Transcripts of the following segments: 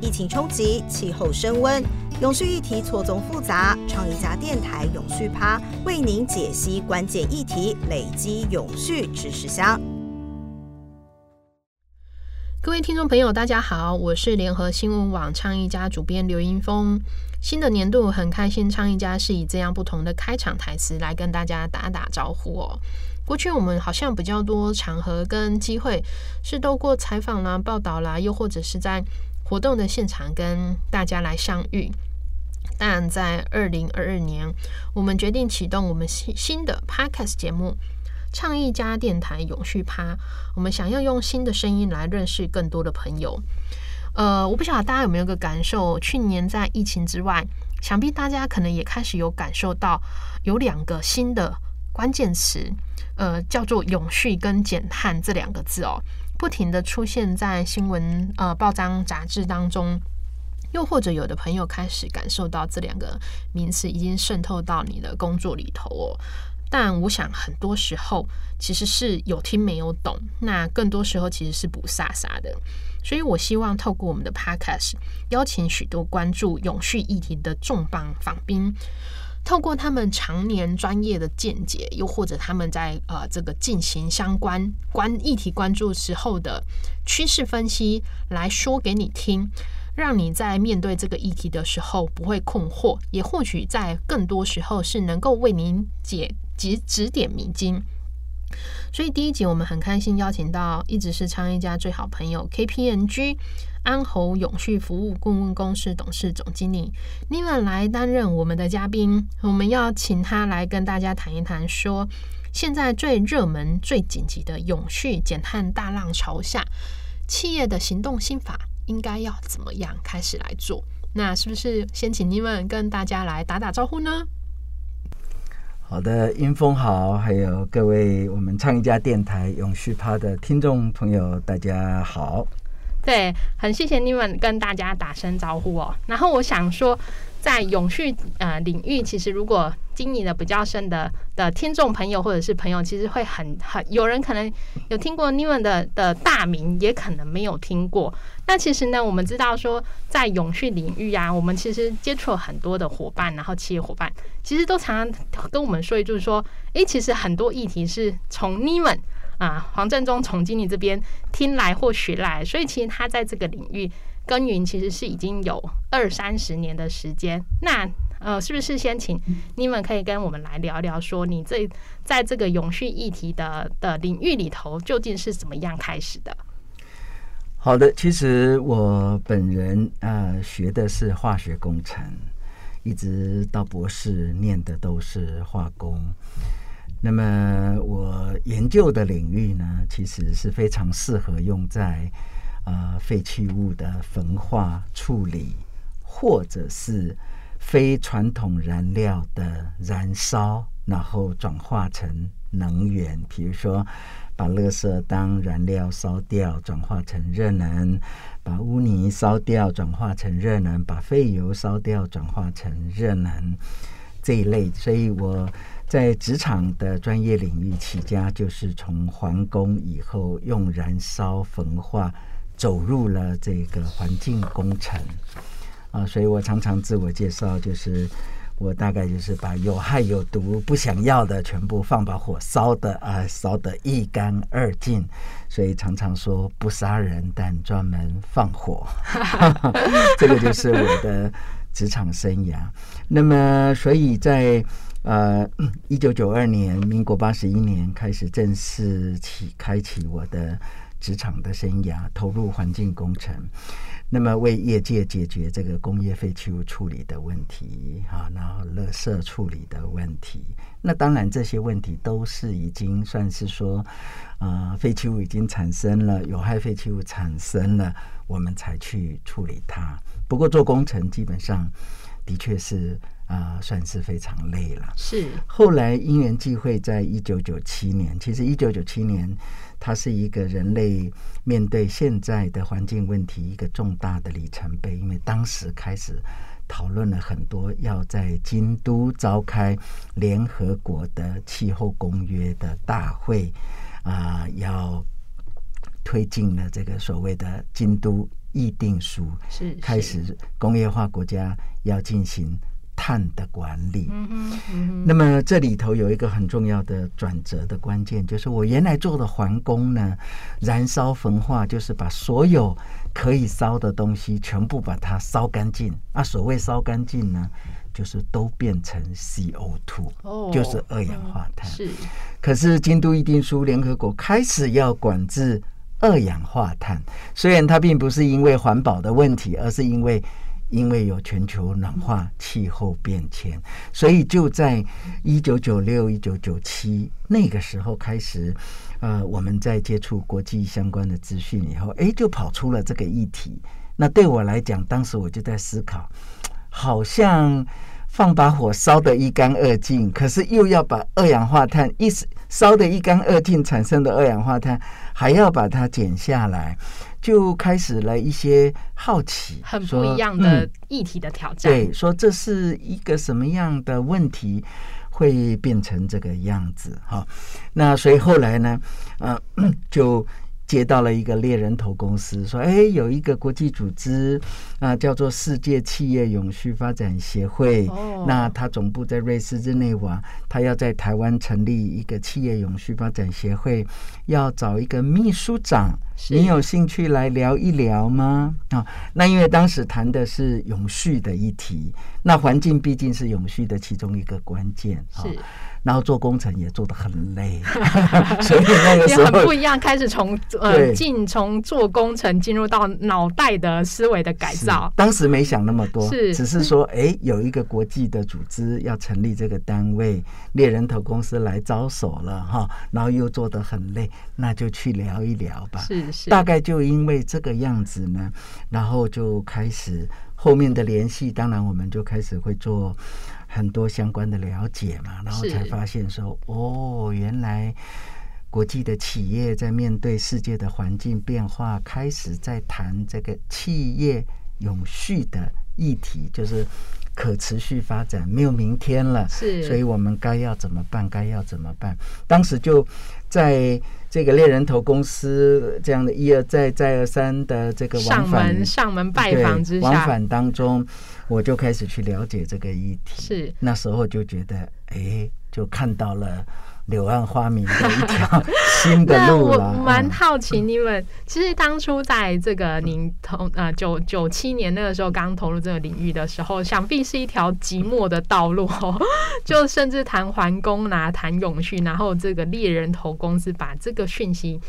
疫情冲击，气候升温，永续议题错综复杂。创意家电台永续趴为您解析关键议题，累积永续知识箱。各位听众朋友，大家好，我是联合新闻网倡议家主编刘英峰。新的年度很开心，倡议家是以这样不同的开场台词来跟大家打打招呼哦。过去我们好像比较多场合跟机会是透过采访啦、报道啦，又或者是在活动的现场跟大家来相遇。但在二零二二年，我们决定启动我们新新的 Podcast 节目——倡议家电台永续趴。我们想要用新的声音来认识更多的朋友。呃，我不晓得大家有没有个感受，去年在疫情之外，想必大家可能也开始有感受到有两个新的关键词。呃，叫做永续跟减碳这两个字哦，不停的出现在新闻、呃报章、杂志当中，又或者有的朋友开始感受到这两个名词已经渗透到你的工作里头哦。但我想很多时候其实是有听没有懂，那更多时候其实是不飒飒的。所以我希望透过我们的 Podcast，邀请许多关注永续议题的重磅访宾。透过他们常年专业的见解，又或者他们在呃这个进行相关关议题关注时候的趋势分析，来说给你听，让你在面对这个议题的时候不会困惑，也或许在更多时候是能够为您解指指点迷津。所以第一集我们很开心邀请到一直是昌一家最好朋友 KPNG。安侯永续服务顾问公司董事总经理尼文来担任我们的嘉宾，我们要请他来跟大家谈一谈，说现在最热门、最紧急的永续减碳大浪潮下，企业的行动心法应该要怎么样开始来做？那是不是先请尼文跟大家来打打招呼呢？好的，英峰好，还有各位我们唱一家电台永续趴的听众朋友，大家好。对，很谢谢你们跟大家打声招呼哦。然后我想说，在永续呃领域，其实如果经营的比较深的的听众朋友或者是朋友，其实会很很有人可能有听过你们的的大名，也可能没有听过。那其实呢，我们知道说，在永续领域啊，我们其实接触了很多的伙伴，然后企业伙伴，其实都常常跟我们说，就是说，诶，其实很多议题是从你们。啊，黄振中总经理这边听来或学来，所以其实他在这个领域耕耘，其实是已经有二三十年的时间。那呃，是不是先请你们可以跟我们来聊聊，说你这在这个永续议题的的领域里头，究竟是怎么样开始的？好的，其实我本人呃学的是化学工程，一直到博士念的都是化工。那么我研究的领域呢，其实是非常适合用在啊废弃物的焚化处理，或者是非传统燃料的燃烧，然后转化成能源。比如说，把垃圾当燃料烧掉，转化成热能；把污泥烧掉，转化成热能；把废油烧掉，转化成热能这一类。所以我。在职场的专业领域起家，就是从皇宫以后用燃烧焚化走入了这个环境工程。啊，所以我常常自我介绍，就是我大概就是把有害有毒不想要的全部放把火烧的啊，烧得一干二净，所以常常说不杀人，但专门放火，这个就是我的职场生涯。那么，所以在呃，一九九二年，民国八十一年开始正式起开启我的职场的生涯，投入环境工程，那么为业界解决这个工业废弃物处理的问题啊，然后垃圾处理的问题。那当然这些问题都是已经算是说，啊，废弃物已经产生了，有害废弃物产生了，我们才去处理它。不过做工程基本上的确是。啊，算是非常累了。是后来因缘际会，在一九九七年，其实一九九七年，它是一个人类面对现在的环境问题一个重大的里程碑，因为当时开始讨论了很多要在京都召开联合国的气候公约的大会啊，要。推进了这个所谓的京都议定书，是开始工业化国家要进行碳的管理。嗯哼嗯，那么这里头有一个很重要的转折的关键，就是我原来做的环工呢，燃烧焚化，就是把所有可以烧的东西全部把它烧干净。啊，所谓烧干净呢，就是都变成 CO2，、哦就是二氧化碳。是可是京都议定书，联合国开始要管制二氧化碳，虽然它并不是因为环保的问题，而是因为因为有全球暖化、气候变迁，所以就在一九九六、一九九七那个时候开始，呃，我们在接触国际相关的资讯以后，诶，就跑出了这个议题。那对我来讲，当时我就在思考，好像放把火烧得一干二净，可是又要把二氧化碳一烧得一干二净产生的二氧化碳，还要把它减下来，就开始了一些好奇，很不一样的嗯议题的挑战。对，说这是一个什么样的问题会变成这个样子哈？那所以后来呢，呃，就接到了一个猎人头公司，说，哎，有一个国际组织啊、叫做世界企业永续发展协会。哦那它总部在瑞士日内瓦，它要在台湾成立一个企业永续发展协会，要找一个秘书长。是你有兴趣来聊一聊吗？啊，那因为当时谈的是永续的议题，那环境毕竟是永续的其中一个关键啊。是然后做工程也做得很累，所以那个时候很不一样，开始从呃对进从做工程进入到脑袋的思维的改造。当时没想那么多，是只是说，哎，有一个国际的组织要成立这个单位，猎人头公司来招手了哈，然后又做得很累，那就去聊一聊吧。是是，大概就因为这个样子呢，然后就开始后面的联系，当然我们就开始会做很多相关的了解嘛，然后才发现说，哦，原来国际的企业在面对世界的环境变化，开始在谈这个企业永续的议题，就是。可持续发展没有明天了，是所以我们该要怎么办？该要怎么办？当时就在这个猎人头公司这样的一而再、再而三的这个上往返门上门拜访之下，往返当中，我就开始去了解这个议题。是那时候就觉得，哎，就看到了柳暗花明的一条新的路了。蛮嗯好奇，你们其实当初在这个您投呃九九七年那个时候刚投入这个领域的时候，想必是一条寂寞的道路哦。就甚至谈环工啦、谈永续，然后这个猎人头公司把这个讯息。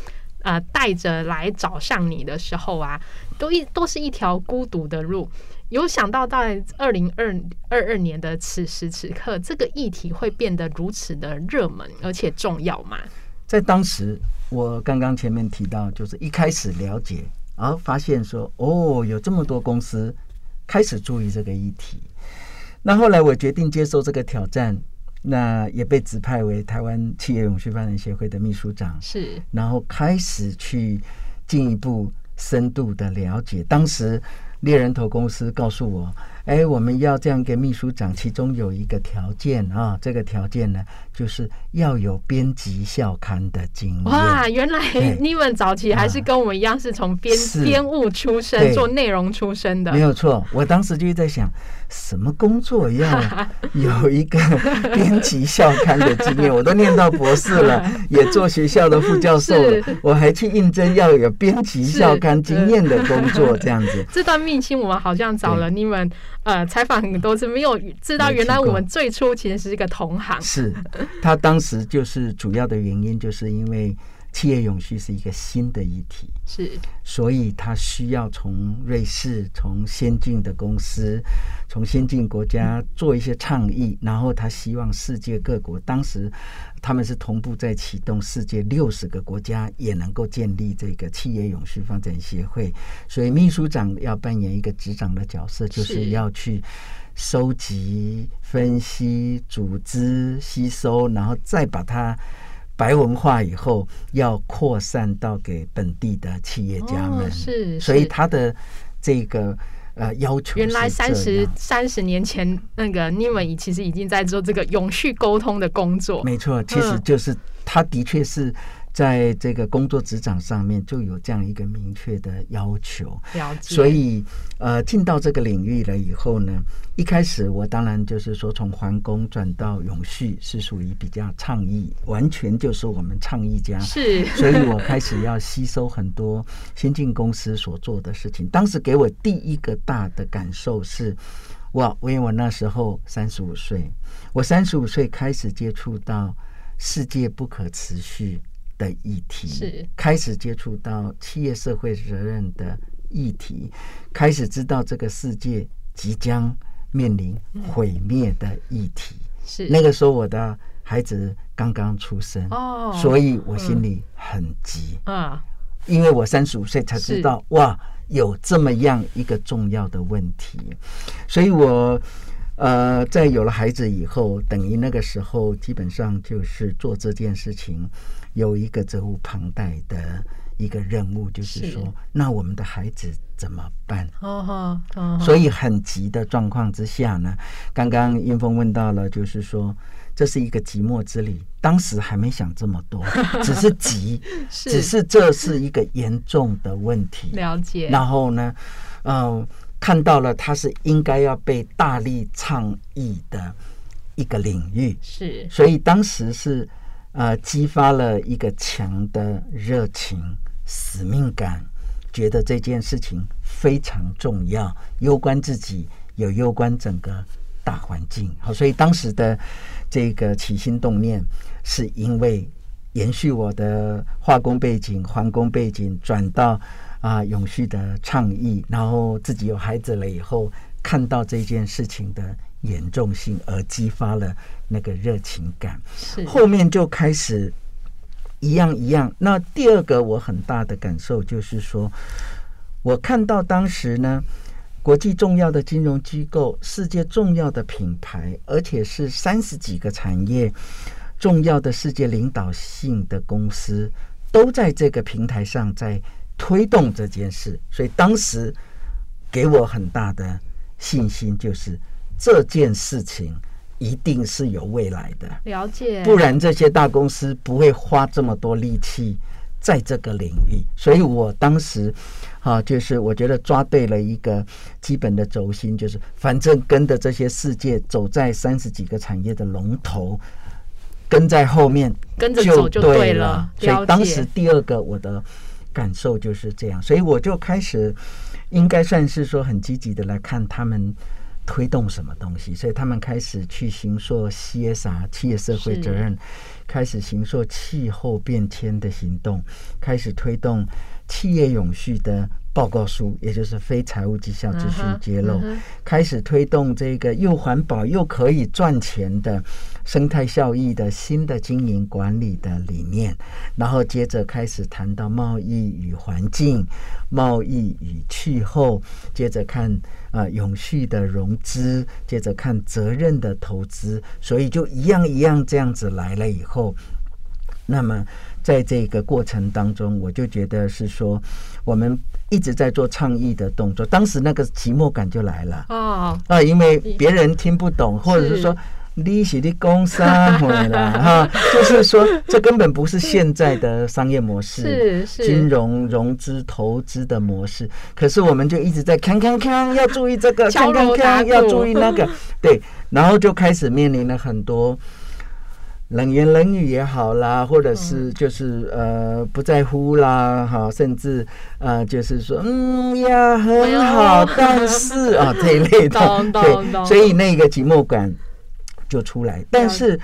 呃，带着来找上你的时候啊，都一都是一条孤独的路。有想到在二零二二二年的此时此刻，这个议题会变得如此的热门而且重要吗？在当时，我刚刚前面提到，就是一开始了解，然后发现说，哦，有这么多公司开始注意这个议题。那后来我决定接受这个挑战，那也被指派为台湾企业永续发展协会的秘书长，是然后开始去进一步深度的了解。当时猎人头公司告诉我，哎，我们要这样一个秘书长，其中有一个条件啊，这个条件呢，就是要有编辑校刊的经验。哇，原来对你们早期还是跟我们一样是从编是编务出身，做内容出身的没。有错，我当时就在想，什么工作要 有一个编辑校刊的经验？我都念到博士了，也做学校的副教授了，我还去应征要有编辑校刊经验的工作，这样子。这段秘辛我们好像找了你们呃采访很多次，没有知道原来我们最初其实是一个同行。是他当时就是主要的原因，就是因为企业永续是一个新的议题，是。所以他需要从瑞士、从先进的公司、从先进国家做一些倡议，然后他希望世界各国，当时他们是同步在启动世界六十个国家也能够建立这个企业永续发展协会，所以秘书长要扮演一个执掌的角色，就是是。要去。收集、分析、组织、吸收，然后再把它白文化以后，要扩散到给本地的企业家们。哦是所以是他的这个呃要求原来三十三十年前，那个你们其实已经在做这个永续沟通的工作。没错，其实嗯就是他的确是在这个工作职场上面就有这样一个明确的要求。了解。所以呃，进到这个领域了以后呢，一开始我当然就是说从环工转到永续是属于比较倡议，完全就是我们倡议家。是，所以我开始要吸收很多先进公司所做的事情。当时给我第一个大的感受是。哇！因为我那时候三十五岁，我三十五岁开始接触到世界不可持续的议题，是。开始接触到企业社会责任的议题，开始知道这个世界即将面临毁灭的议题。是。那个时候，我的孩子刚刚出生哦，所以我心里很急。啊，因为我三十五岁才知道哇。有这么样一个重要的问题，所以我呃，在有了孩子以后，等于那个时候基本上就是做这件事情，有一个责无旁贷的一个任务，就是说，那我们的孩子怎么办？哦哦，所以很急的状况之下呢，刚刚英峰问到了，就是说。这是一个寂寞之旅，当时还没想这么多，只是急，只是这是一个严重的问题。了解。然后呢，嗯，看到了它是应该要被大力倡议的一个领域，是。所以当时是呃激发了一个强的热情、使命感，觉得这件事情非常重要，攸关自己，有攸关整个大环境。好，所以当时的。这个起心动念，是因为延续我的化工背景、环工背景，转到啊永续的倡议，然后自己有孩子了以后，看到这件事情的严重性，而激发了那个热情感。是后面就开始一样一样。那第二个我很大的感受就是说，我看到当时呢。国际重要的金融机构、世界重要的品牌，而且是三十几个产业重要的世界领导性的公司，都在这个平台上在推动这件事。所以当时给我很大的信心，就是这件事情一定是有未来的。了解，不然这些大公司不会花这么多力气在这个领域。所以我当时。啊，就是我觉得抓对了一个基本的轴心，就是反正跟着这些世界走在三十几个产业的龙头，跟在后面跟着走就对了。所以当时第二个我的感受就是这样，所以我就开始应该算是说很积极的来看他们推动什么东西，所以他们开始去行说 CSR 企业社会责任，开始行说气候变迁的行动，开始推动。企业永续的报告书，也就是非财务绩效资讯揭露，开始推动这个又环保又可以赚钱的生态效益的新的经营管理的理念，然后接着开始谈到贸易与环境、贸易与气候，接着看啊永续的融资，接着看责任的投资，所以就一样一样这样子来了以后，那么。在这个过程当中，我就觉得是说，我们一直在做倡议的动作。当时那个寂寞感就来了啊啊，因为别人听不懂，或者是说利息的工商回来哈，就是说这根本不是现在的商业模式，是金融融资投资的模式。可是我们就一直在看看看，要注意这个，看看看，要注意那个，对，然后就开始面临了很多。冷言冷语也好啦，或者是就是呃不在乎啦，哈，甚至呃就是说嗯呀很好，但是啊这一类的，对，所以那个寂寞感就出来。但是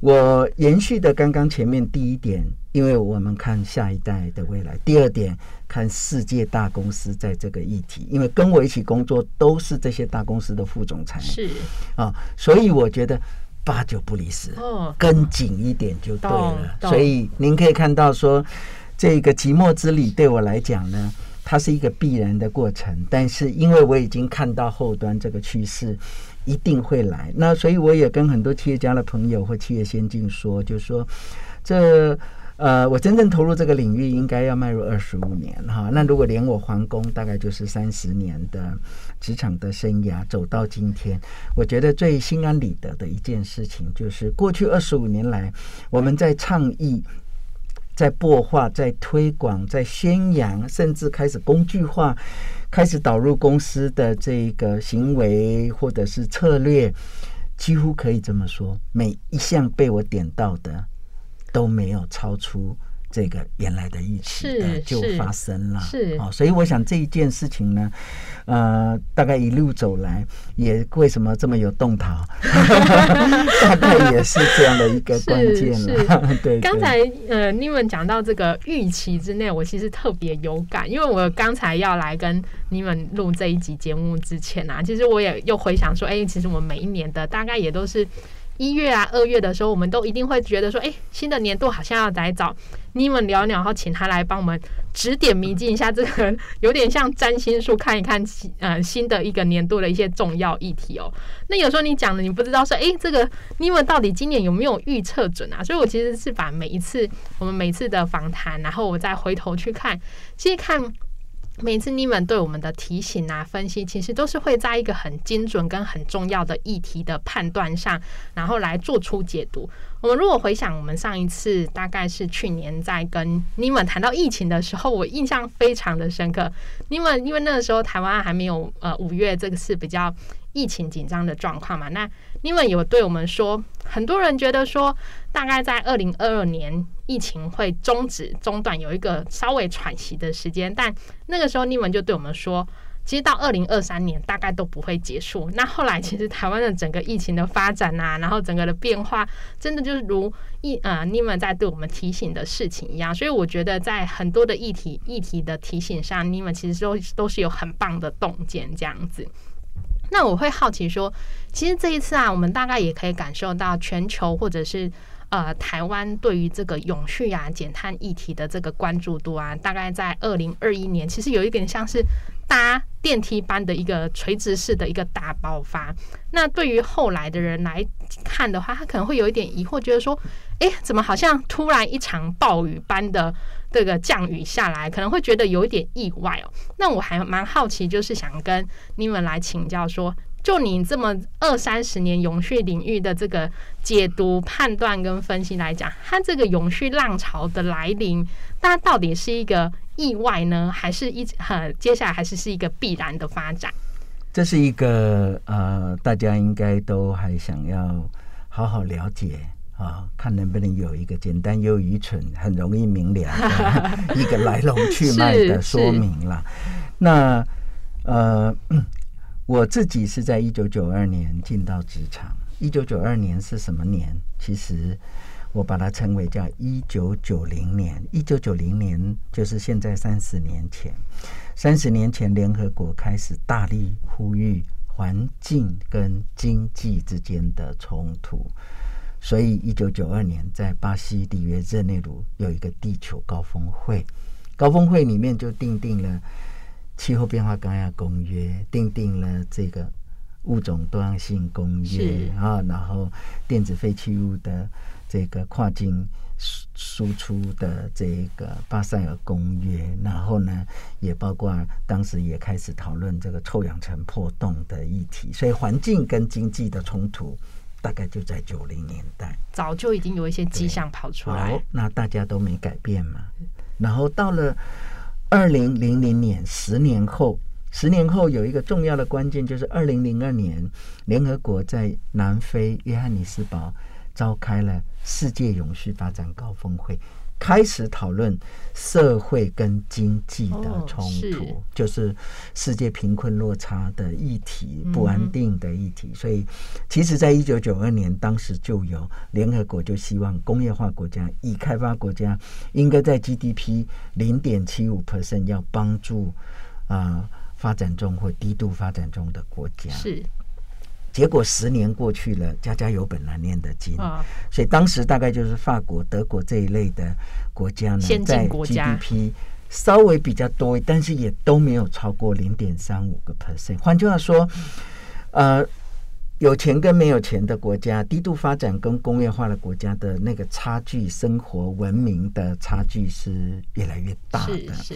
我延续的刚刚前面第一点，因为我们看下一代的未来；第二点，看世界大公司在这个议题，因为跟我一起工作都是这些大公司的副总裁，是啊，所以我觉得。八九不离十，跟紧一点就对了。所以您可以看到说，这个寂寞之旅对我来讲呢，它是一个必然的过程。但是因为我已经看到后端这个趋势一定会来，那所以我也跟很多企业家的朋友或企业先进说，就说这。呃，我真正投入这个领域应该要迈入二十五年哈。那如果连我皇宫，大概就是三十年的职场的生涯走到今天，我觉得最心安理得的一件事情，就是过去二十五年来，我们在倡议在擘画、在推广、在宣扬，甚至开始工具化，开始导入公司的这个行为或者是策略，几乎可以这么说，每一项被我点到的都没有超出。这个原来的预期就发生了，是哦，所以我想这一件事情呢，呃，大概一路走来，也为什么这么有动桃，大概也是这样的一个关键了。对，刚才呃，你们讲到这个预期之内，我其实特别有感，因为我刚才要来跟你们录这一集节目之前啊，其实我也又回想说，哎，其实我们每一年的大概也都是。一月啊，二月的时候，我们都一定会觉得说，哎，新的年度好像要来找你们聊聊，然后请他来帮我们指点迷津一下，这个有点像占星术，看一看呃新的一个年度的一些重要议题哦。那有时候你讲的，你不知道说，哎，这个你们到底今年有没有预测准啊？所以我其实是把每一次我们每次的访谈，然后我再回头去看，其实看。每次你们对我们的提醒啊、分析，其实都是会在一个很精准跟很重要的议题的判断上，然后来做出解读。我们如果回想我们上一次，大概是去年在跟你们谈到疫情的时候，我印象非常的深刻。你们因为那个时候台湾还没有呃五月这个是比较疫情紧张的状况嘛，那你们有对我们说，很多人觉得说，大概在二零二二年。疫情会终止中断，有一个稍微喘息的时间，但那个时候你们就对我们说，其实到二零二三年大概都不会结束。那后来其实台湾的整个疫情的发展啊，然后整个的变化，真的就是如一呃你们在对我们提醒的事情一样。所以我觉得在很多的议题议题的提醒上，你们其实都都是有很棒的洞见这样子。那我会好奇说，其实这一次啊，我们大概也可以感受到全球或者是。呃，台湾对于这个永续啊、减碳议题的这个关注度啊，大概在二零二一年，其实有一点像是搭电梯般的一个垂直式的一个大爆发。那对于后来的人来看的话，他可能会有一点疑惑，觉得说，哎，怎么好像突然一场暴雨般的这个降雨下来，可能会觉得有一点意外哦。那我还蛮好奇，就是想跟你们来请教说。就你这么二三十年永续领域的这个解读、判断跟分析来讲，它这个永续浪潮的来临，它到底是一个意外呢，还是一呃接下来还是是一个必然的发展？这是一个呃，大家应该都还想要好好了解啊，看能不能有一个简单又愚蠢、很容易明了的 一个来龙去脉的说明了。那呃。我自己是在一九九二年进到职场。一九九二年是什么年？其实我把它称为叫一九九零年。一九九零年就是现在三十年前。三十年前，联合国开始大力呼吁环境跟经济之间的冲突，所以一九九二年在巴西里约热内卢有一个地球高峰会。高峰会里面就定定了。气候变化纲要公约订定了这个物种多样性公约啊，然后电子废弃物的这个跨境输输出的这个巴塞尔公约，然后呢，也包括当时也开始讨论这个臭氧层破洞的议题，所以环境跟经济的冲突大概就在九零年代，早就已经有一些迹象跑出来，那大家都没改变嘛，然后到了。二零零零年，十年后，十年后有一个重要的关键，就是二零零二年，联合国在南非约翰尼斯堡召开了世界永续发展高峰会。开始讨论社会跟经济的冲突，就是世界贫困落差的议题、不安定的议题。所以，其实，在一九九二年，当时就有联合国就希望工业化国家、已开发国家应该在 GDP 零点七五 percent 要帮助啊发展中或低度发展中的国家。是。结果十年过去了，家家有本难念的经，所以当时大概就是法国、德国这一类的国家呢，在 GDP 稍微比较多，但是也都没有超过零点三五个 percent。换句话说，呃，有钱跟没有钱的国家，低度发展跟工业化的国家的那个差距，生活文明的差距是越来越大的。是。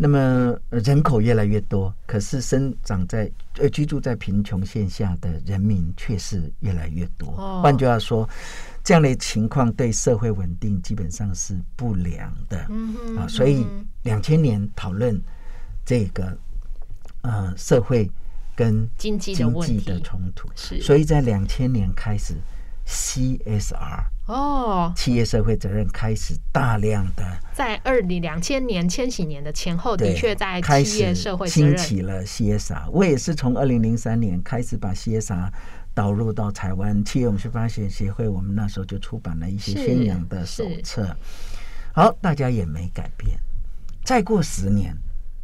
那么呃人口越来越多，可是生长在呃居住在贫穷线下的人民却是越来越多。哦。换句话说，这样的情况对社会稳定基本上是不良的。嗯哼啊，所以嗯两千年讨论这个呃社会跟经济的经济的冲突，是。所以在两千年开始，CSR 哦，企业社会责任开始大量的在二零两千年、千禧年的前后，的对确在企业社会责兴起了 CSR。我也是从二零零三年开始把 CSR 导入到台湾企业永续发展协会，我们那时候就出版了一些宣扬的手册。好，大家也没改变。再过十年，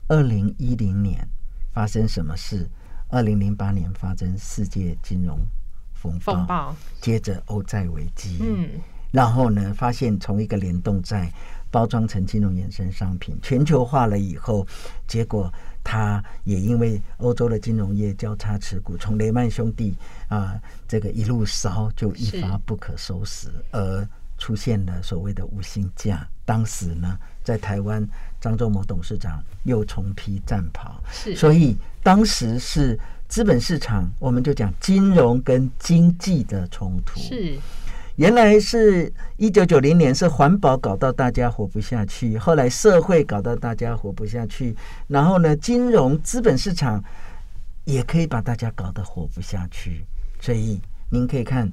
二零一零年发生什么事？二零零八年发生世界金融风暴，风暴，接着欧债危机，嗯，然后呢，发现从一个联动债包装成金融衍生商品，全球化了以后，结果它也因为欧洲的金融业交叉持股，从雷曼兄弟啊、这个一路烧，就一是发不可收拾，而出现了所谓的无薪假。当时呢，在台湾，张忠谋董事长又重披战袍，是。所以当时是资本市场，我们就讲金融跟经济的冲突。是原来是一九九零年是环保搞到大家活不下去，后来社会搞到大家活不下去，然后呢，金融资本市场也可以把大家搞得活不下去。所以您可以看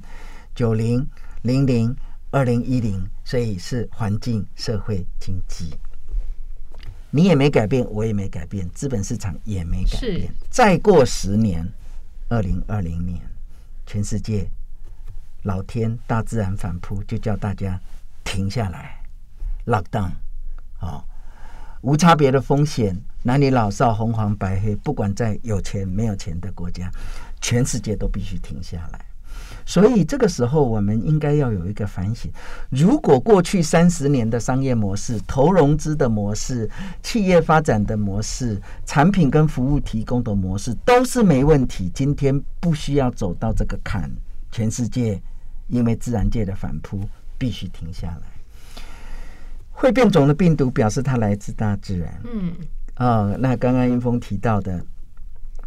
九零、零零、二零一零，所以是环境、社会、经济。你也没改变，我也没改变，资本市场也没改是变。再过十年，二零二零年，全世界老天大自然反扑，就叫大家停下来，lock down，哦，无差别的风险，男女老少、红黄白黑，不管在有钱没有钱的国家，全世界都必须停下来。所以这个时候，我们应该要有一个反省：如果过去三十年的商业模式、投融资的模式、企业发展的模式、产品跟服务提供的模式都是没问题，今天不需要走到这个坎，全世界因为自然界的反扑，必须停下来。会变种的病毒表示它来自大自然，嗯。啊、那刚刚英峰提到的，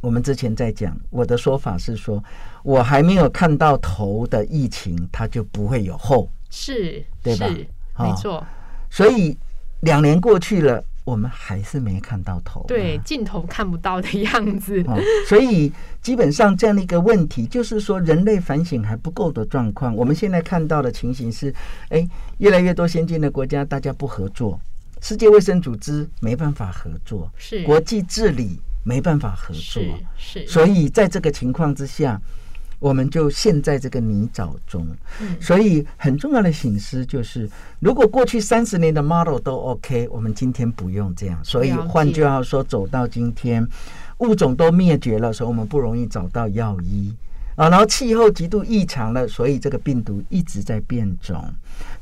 我们之前在讲，我的说法是说，我还没有看到头的疫情，它就不会有后。是对吧没错，所以两年过去了，我们还是没看到头嘛。对镜头看不到的样子，哦，所以基本上这样的一个问题，就是说人类反省还不够的状况。我们现在看到的情形是，哎，越来越多先进的国家大家不合作，世界卫生组织没办法合作，是国际治理没办法合作是，是，所以在这个情况之下，我们就陷在这个泥沼中。嗯所以很重要的醒思就是，如果过去三十年的 model 都 OK，我们今天不用这样。所以换句话说，走到今天，物种都灭绝了，所以我们不容易找到药医。啊，然后气候极度异常了，所以这个病毒一直在变种，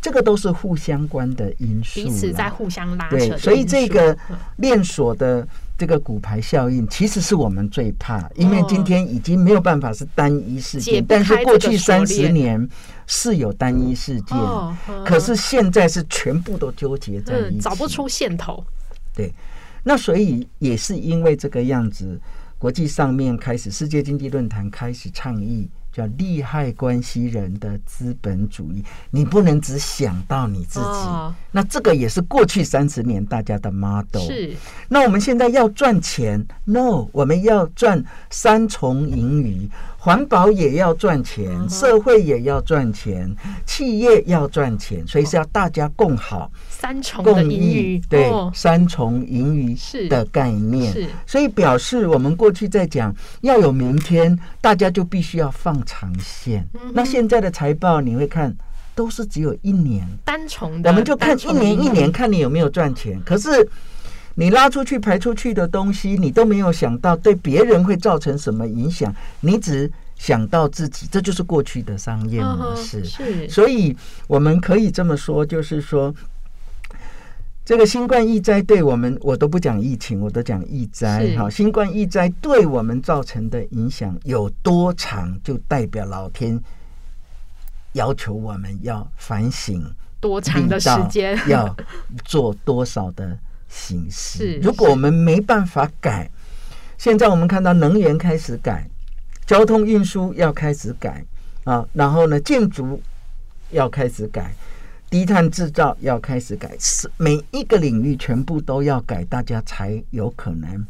这个都是互相关的因素啦。彼此在互相拉扯对，所以这个嗯。链锁的这个骨牌效应，其实是我们最怕，因为哦。今天已经没有办法是单一事件，但是过去三十年是有单一事件，哦嗯。可是现在是全部都纠结在一起，嗯找不出线头，对，那所以也是因为这个样子，国际上面开始世界经济论坛开始倡议。叫利害关系人的资本主义，你不能只想到你自己。哦那这个也是过去三十年大家的 model。是那我们现在要赚钱，no，我们要赚三重盈余，环保也要赚钱，嗯社会也要赚钱，企业要赚钱，所以是要大家共好。三重的共盈益余，对、哦。三重盈余是的概念，是。所以表示我们过去在讲要有明天，大家就必须要放长线。嗯那现在的财报你会看，都是只有一年，单重的，我们就看一年一年，看你有没有赚钱。可是你拉出去排出去的东西，你都没有想到对别人会造成什么影响，你只想到自己，这就是过去的商业模式。是。所以我们可以这么说，就是说，这个新冠疫灾对我们，我都不讲疫情，我都讲疫灾是哈。新冠疫灾对我们造成的影响有多长，就代表老天要求我们要反省多长的时间 要做多少的形式。如果我们没办法改，现在我们看到能源开始改，交通运输要开始改啊，然后呢，建筑要开始改，低碳制造要开始改，是每一个领域全部都要改，大家才有可能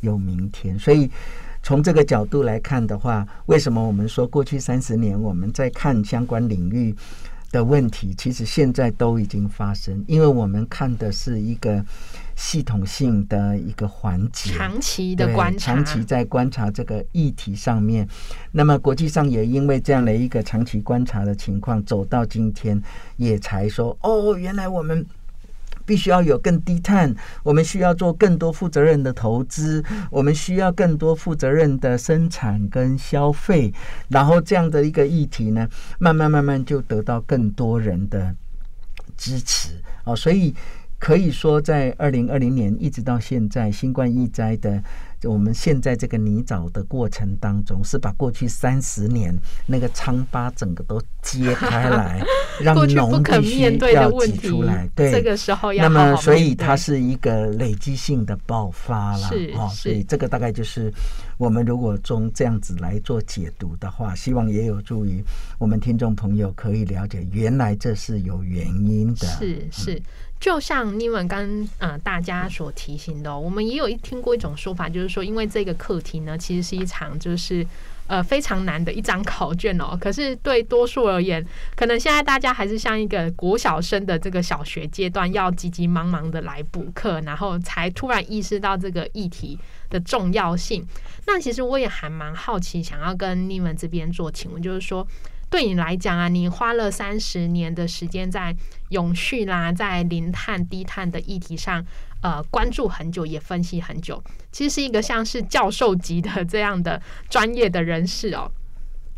有明天。所以从这个角度来看的话，为什么我们说过去三十年我们在看相关领域的问题，其实现在都已经发生，因为我们看的是一个系统性的一个环节，长期的观察，长期在观察这个议题上面。那么国际上也因为这样的一个长期观察的情况，走到今天，也才说哦，原来我们。必须要有更低碳，我们需要做更多负责任的投资，我们需要更多负责任的生产跟消费，然后这样的一个议题呢，慢慢慢慢就得到更多人的支持。哦，所以可以说，在二零二零年一直到现在，新冠疫灾的我们现在这个泥沼的过程当中，是把过去三十年那个疮疤整个都揭开来，让脓必须要对的问题挤出来。对，这个时候要那么，所以它是一个累积性的爆发了是哦，是所以这个大概就是我们如果从这样子来做解读的话，希望也有助于我们听众朋友可以了解，原来这是有原因的。是是，就像你们刚呃大家所提醒的哦、我们也有一听过一种说法，就是说，因为这个课题呢，其实是一场就是呃非常难的一张考卷哦。可是对多数而言，可能现在大家还是像一个国小生的这个小学阶段，要急急忙忙的来补课，然后才突然意识到这个议题的重要性。那其实我也还蛮好奇，想要跟你们这边做请问，就是说。对你来讲啊，你花了三十年的时间在永续啦，在零碳、低碳的议题上，呃，关注很久，也分析很久，其实是一个像是教授级的这样的专业的人士哦。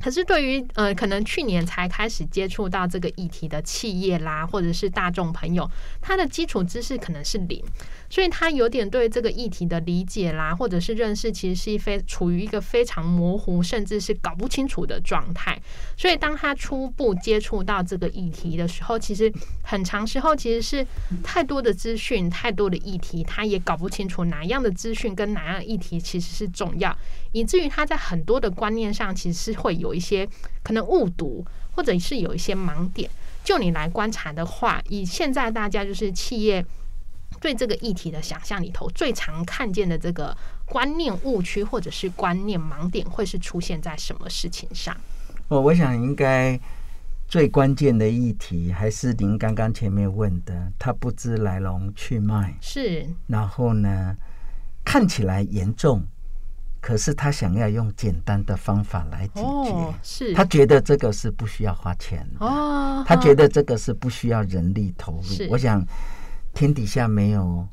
可是对于呃，可能去年才开始接触到这个议题的企业啦，或者是大众朋友，他的基础知识可能是零，所以他有点对这个议题的理解啦，或者是认识，其实是一非处于一个非常模糊，甚至是搞不清楚的状态。所以当他初步接触到这个议题的时候，其实很长时候其实是太多的资讯、太多的议题，他也搞不清楚哪样的资讯跟哪样议题其实是重要，以至于他在很多的观念上其实是会有一些可能误读，或者是有一些盲点。就你来观察的话，以现在大家就是企业对这个议题的想象里头，最常看见的这个观念误区或者是观念盲点，会是出现在什么事情上？我，我想应该最关键的议题还是您刚刚前面问的，他不知来龙去脉，是然后呢，看起来严重，可是他想要用简单的方法来解决。哦，是他觉得这个是不需要花钱的，哦，他觉得这个是不需要人力投入。我想天底下没有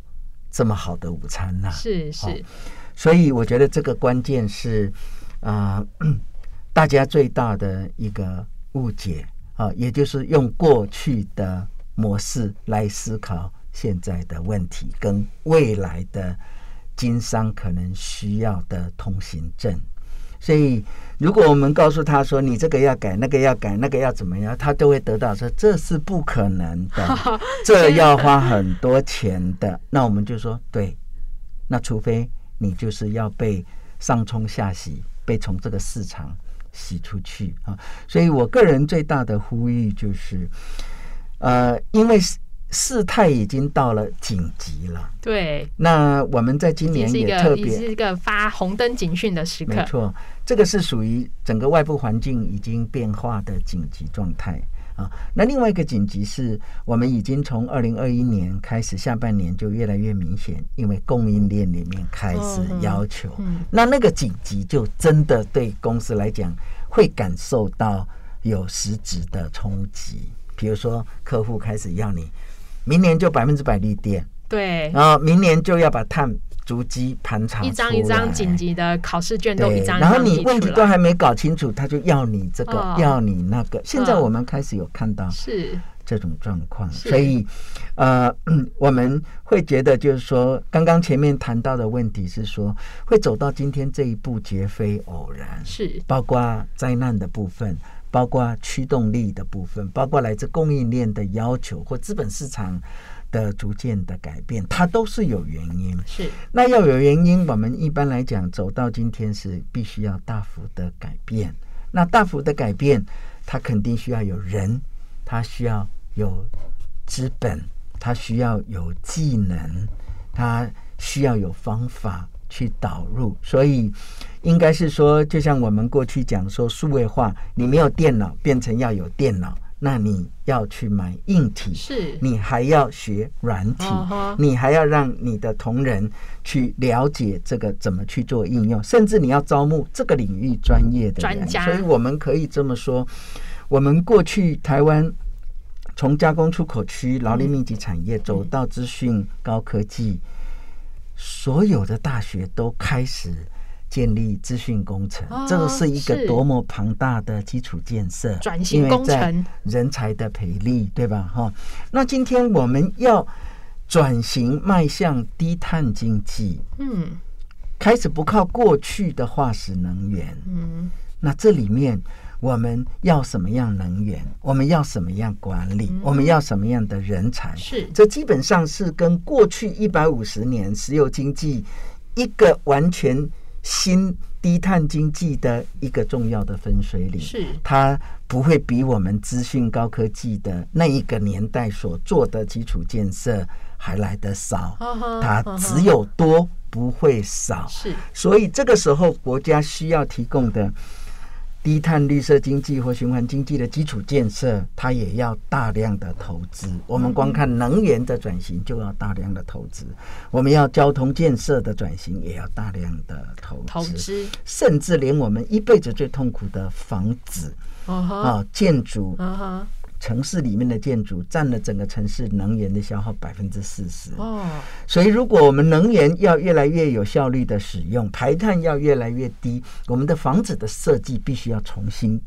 这么好的午餐呐、是是所以我觉得这个关键是啊、呃 大家最大的一个误解啊，也就是用过去的模式来思考现在的问题跟未来的经商可能需要的通行证。所以，如果我们告诉他说你这个要改，那个要改，那个要怎么样，他都会得到说这是不可能的，这要花很多钱的。那我们就说对，那除非你就是要被上冲下洗，被从这个市场洗出去啊。所以我个人最大的呼吁就是，呃，因为事事态已经到了紧急了。对，那我们在今年也特别是一个发红灯警讯的时刻。没错，这个是属于整个外部环境已经变化的紧急状态啊。那另外一个紧急是我们已经从二零二一年开始，下半年就越来越明显，因为供应链里面开始要求，嗯那那个紧急就真的对公司来讲会感受到有实质的冲击。比如说，客户开始要你明年就百分之百绿电，对，然后明年就要把碳足迹盘查一张一张紧急的考试卷都对，一张一然后你问题都。还没搞清楚，他就要你这个，哦。要你那个。现在嗯我们开始有看到是。这种状况，是。所以呃，我们会觉得就是说，刚刚前面谈到的问题是说，会走到今天这一步绝非偶然，是。包括灾难的部分，包括驱动力的部分，包括来自供应链的要求或资本市场的逐渐的改变，它都是有原因。是那要有原因，我们一般来讲走到今天是必须要大幅的改变。那大幅的改变，它肯定需要有人，它需要有资本，它需要有技能，它需要有方法去导入。所以应该是说，就像我们过去讲说数位化，你没有电脑变成要有电脑，那你要去买硬体，是你还要学软体你还要让你的同仁去了解这个怎么去做应用，甚至你要招募这个领域专业的人。专家所以我们可以这么说，我们过去台湾从加工出口区、劳力密集产业走到资讯高科技，所有的大学都开始。建立资讯工程，哦这个是一个多么庞大的基础建设，转型因为在工程人才的培力，对吧？哈，那今天我们要转型迈向低碳经济，嗯开始不靠过去的化石能源。嗯那这里面我们要什么样能源？我们要什么样管理？我们要什么样的人才？是这基本上是跟过去一百五十年石油经济一个完全新低碳经济的一个重要的分水岭。是它不会比我们资讯高科技的那一个年代所做的基础建设还来得少它只有多不会少。是所以这个时候，国家需要提供的低碳绿色经济或循环经济的基础建设，它也要大量的投资。我们光看能源的转型就要大量的投资，我们要交通建设的转型也要大量的投投资，甚至连我们一辈子最痛苦的房子啊，建筑城市里面的建筑占了整个城市能源的消耗百分之四十。哦所以，如果我们能源要越来越有效率的使用，排碳要越来越低，我们的房子的设计必须要重新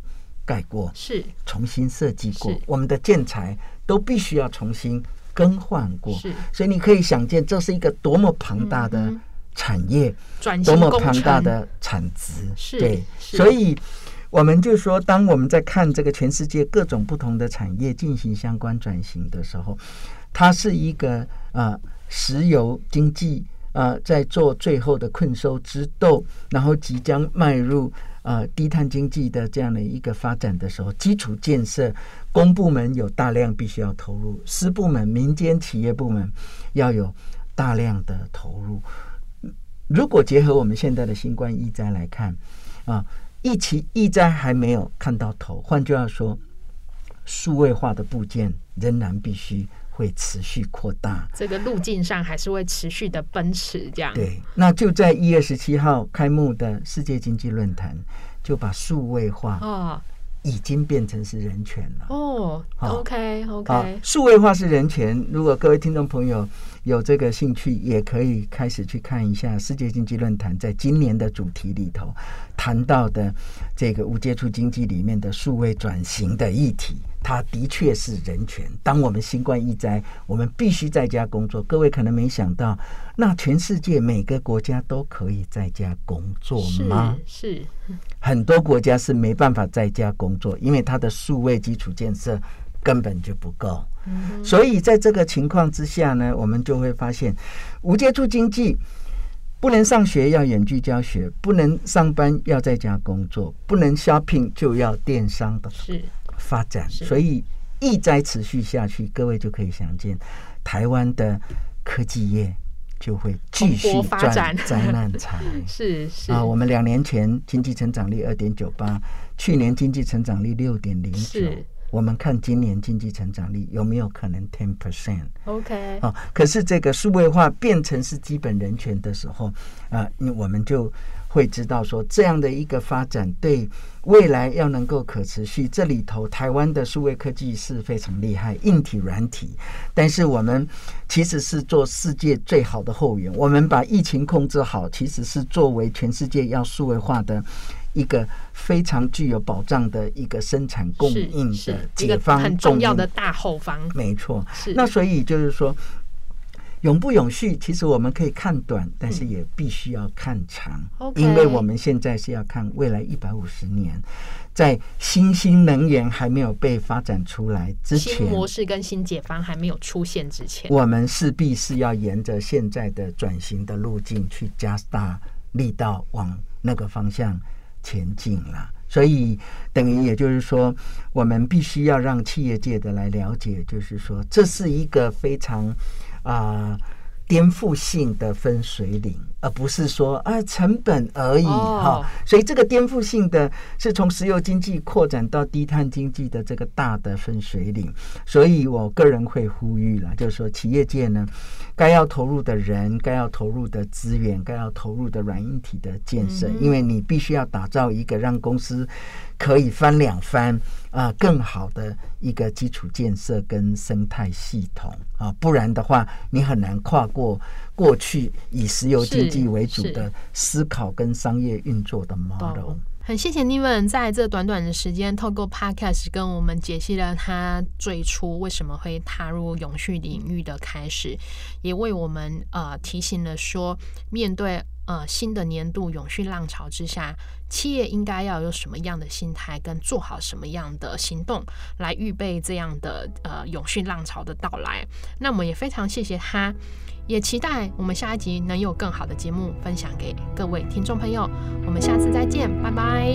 盖过、是重新设计过，我们的建材都必须要重新更换过。是所以你可以想见，这是一个多么庞大的产业，转多么庞大的产值。是对，所以。我们就说，当我们在看这个全世界各种不同的产业进行相关转型的时候，它是一个呃石油经济呃在做最后的困兽之斗，然后即将迈入呃低碳经济的这样的一个发展的时候，基础建设公部门有大量必须要投入，私部门、民间企业部门要有大量的投入。如果结合我们现在的新冠疫灾来看啊，疫情疫灾还没有看到头，换句话说，数位化的部件仍然必须会持续扩大。这个路径上还是会持续的奔驰，这样对，那就在一月十七号开幕的世界经济论坛，就把数位化哦已经变成是人权了。哦好，OK 啊 OK，，数位化是人权。如果各位听众朋友有这个兴趣，也可以开始去看一下世界经济论坛在今年的主题里头谈到的这个无接触经济里面的数位转型的议题。它的确是人权。当我们新冠疫灾，我们必须在家工作。各位可能没想到，那全世界每个国家都可以在家工作是吗？是很多国家是没办法在家工作，因为它的数位基础建设根本就不够。所以在这个情况之下呢，我们就会发现，无接触经济不能上学要远距教学，不能上班要在家工作，不能 shopping 就要电商的。发展。所以一再持续下去，各位就可以想见，台湾的科技业就会继续发展。赚灾难财。是是。啊，我们两年前经济成长率二点九八，去年经济成长率六点零九。是，我们看今年经济成长率有没有可能 ten percent？OK 啊，可是这个数位化变成是基本人权的时候，啊，你我们就会知道说，这样的一个发展对未来要能够可持续，这里头台湾的数位科技是非常厉害，硬体、软体，但是我们其实是做世界最好的后援，我们把疫情控制好，其实是作为全世界要数位化的。一个非常具有保障的一个生产供是应的解方很重要的大后方。没错，是。那所以就是说，永不永续，其实我们可以看短，但是也必须要看长。因为我们现在是要看未来一百五十年，在新兴能源还没有被发展出来之前，新模式跟新解方还没有出现之前，我们势必是要沿着现在的转型的路径去加大力道往那个方向前进了。所以等于也就是说，我们必须要让企业界的来了解，就是说这是一个非常啊。颠覆性的分水岭，而不是说啊成本而已哈、哦所以这个颠覆性的是从石油经济扩展到低碳经济的这个大的分水岭。所以我个人会呼吁了，就是说企业界呢，该要投入的人，该要投入的资源，该要投入的软硬体的建设，因为你必须要打造一个让公司可以翻两番啊、更好的一个基础建设跟生态系统啊，不然的话，你很难跨过过去以石油经济为主的思考跟商业运作的 model。很谢谢 Niven 在这短短的时间，透过 Podcast 跟我们解析了他最初为什么会踏入永续领域的开始，也为我们呃提醒了说，面对呃新的年度永续浪潮之下企业应该要有什么样的心态跟做好什么样的行动来预备这样的呃永续浪潮的到来。那我们也非常谢谢他也期待我们下一集能有更好的节目分享给各位听众朋友。我们下次再见拜拜。